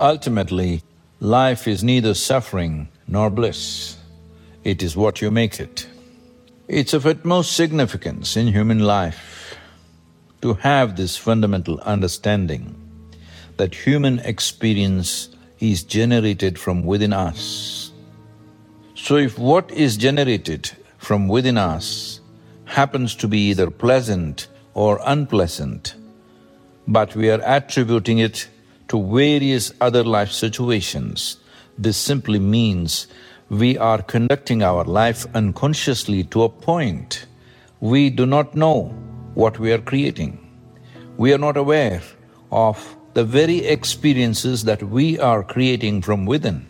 Ultimately, life is neither suffering nor bliss. It is what you make it. It's of utmost significance in human life to have this fundamental understanding that human experience is generated from within us. So if what is generated from within us happens to be either pleasant or unpleasant, but we are attributing it to various other life situations, this simply means we are conducting our life unconsciously to a point we do not know what we are creating. We are not aware of the very experiences that we are creating from within.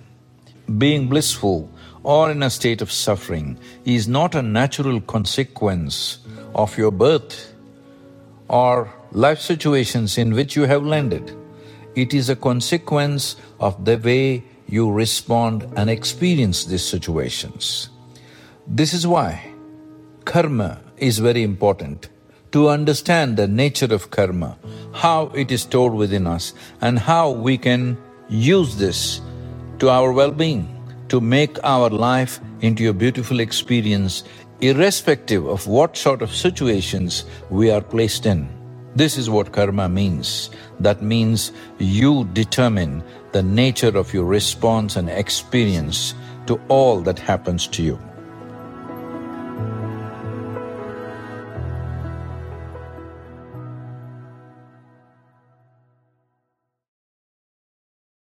Being blissful or in a state of suffering is not a natural consequence of your birth or life situations in which you have landed. It is a consequence of the way you respond and experience these situations. This is why karma is very important. To understand the nature of karma, how it is stored within us and how we can use this to our well-being, to make our life into a beautiful experience irrespective of what sort of situations we are placed in. This is what karma means. That means you determine the nature of your response and experience to all that happens to you.